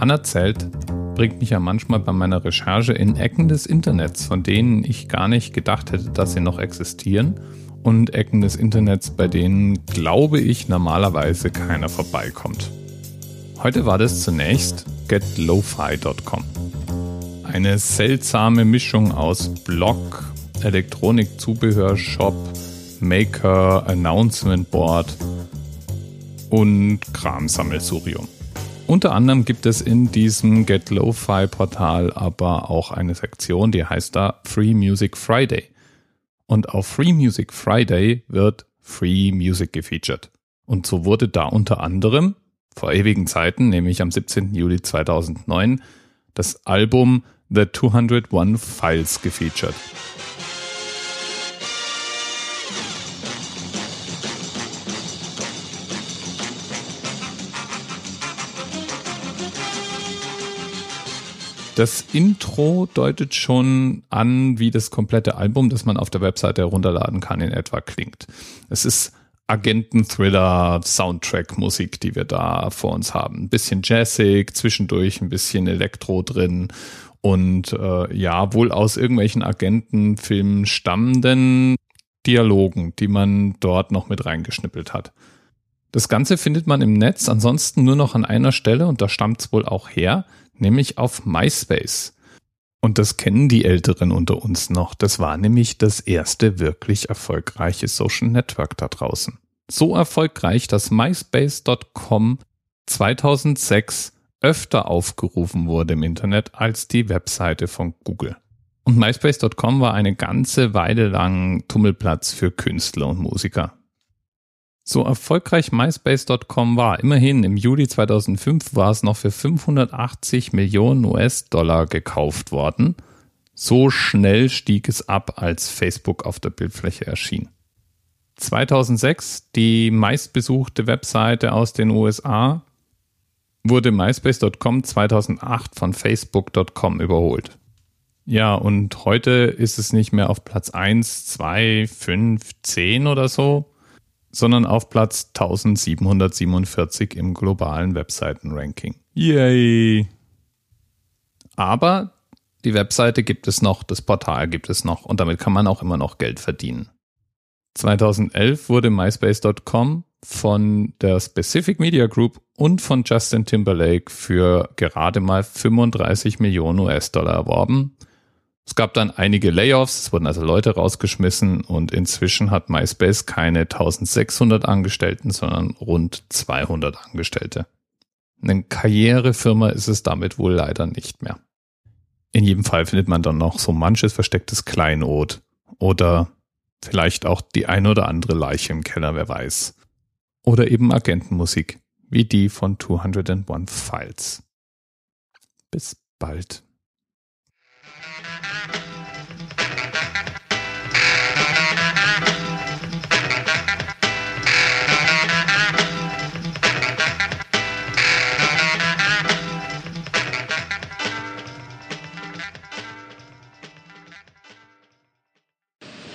Anerzählt bringt mich ja manchmal bei meiner Recherche in Ecken des Internets, von denen ich gar nicht gedacht hätte, dass sie noch existieren. Und Ecken des Internets, bei denen, glaube ich, normalerweise keiner vorbeikommt. Heute war das zunächst getlofi.com. Eine seltsame Mischung aus Blog, Elektronikzubehörshop, Maker, Announcement Board und Kramsammelsurium. Unter anderem gibt es in diesem Get Lo-Fi Portal aber auch eine Sektion, die heißt da Free Music Friday. Und auf Free Music Friday wird Free Music gefeatured. Und so wurde da unter anderem vor ewigen Zeiten, nämlich am 17. Juli 2009, das Album The 201 Files gefeatured. Das Intro deutet schon an, wie das komplette Album, das man auf der Webseite herunterladen kann, in etwa klingt. Es ist Agenten-Thriller, Soundtrack-Musik, die wir da vor uns haben. Ein bisschen jazzig, zwischendurch ein bisschen Elektro drin und äh, ja, wohl aus irgendwelchen Agentenfilmen stammenden Dialogen, die man dort noch mit reingeschnippelt hat. Das Ganze findet man im Netz ansonsten nur noch an einer Stelle und da stammt es wohl auch her, nämlich auf MySpace. Und das kennen die Älteren unter uns noch. Das war nämlich das erste wirklich erfolgreiche Social Network da draußen. So erfolgreich, dass MySpace.com 2006 öfter aufgerufen wurde im Internet als die Webseite von Google. Und MySpace.com war eine ganze Weile lang Tummelplatz für Künstler und Musiker. So erfolgreich MySpace.com war, immerhin im Juli 2005 war es noch für 580 Millionen US-Dollar gekauft worden. So schnell stieg es ab, als Facebook auf der Bildfläche erschien. 2006, die meistbesuchte Webseite aus den USA, wurde MySpace.com 2008 von Facebook.com überholt. Ja, und heute ist es nicht mehr auf Platz 1, 2, 5, 10 oder so, sondern auf Platz 1747 im globalen Webseitenranking. Yay! Aber die Webseite gibt es noch, das Portal gibt es noch und damit kann man auch immer noch Geld verdienen. 2011 wurde MySpace.com von der Specific Media Group und von Justin Timberlake für gerade mal 35 Millionen US-Dollar erworben es gab dann einige Layoffs, es wurden also Leute rausgeschmissen und inzwischen hat MySpace keine 1600 Angestellten, sondern rund 200 Angestellte. Eine Karrierefirma ist es damit wohl leider nicht mehr. In jedem Fall findet man dann noch so manches verstecktes Kleinod oder vielleicht auch die ein oder andere Leiche im Keller, wer weiß. Oder eben Agentenmusik, wie die von 201 Files. Bis bald.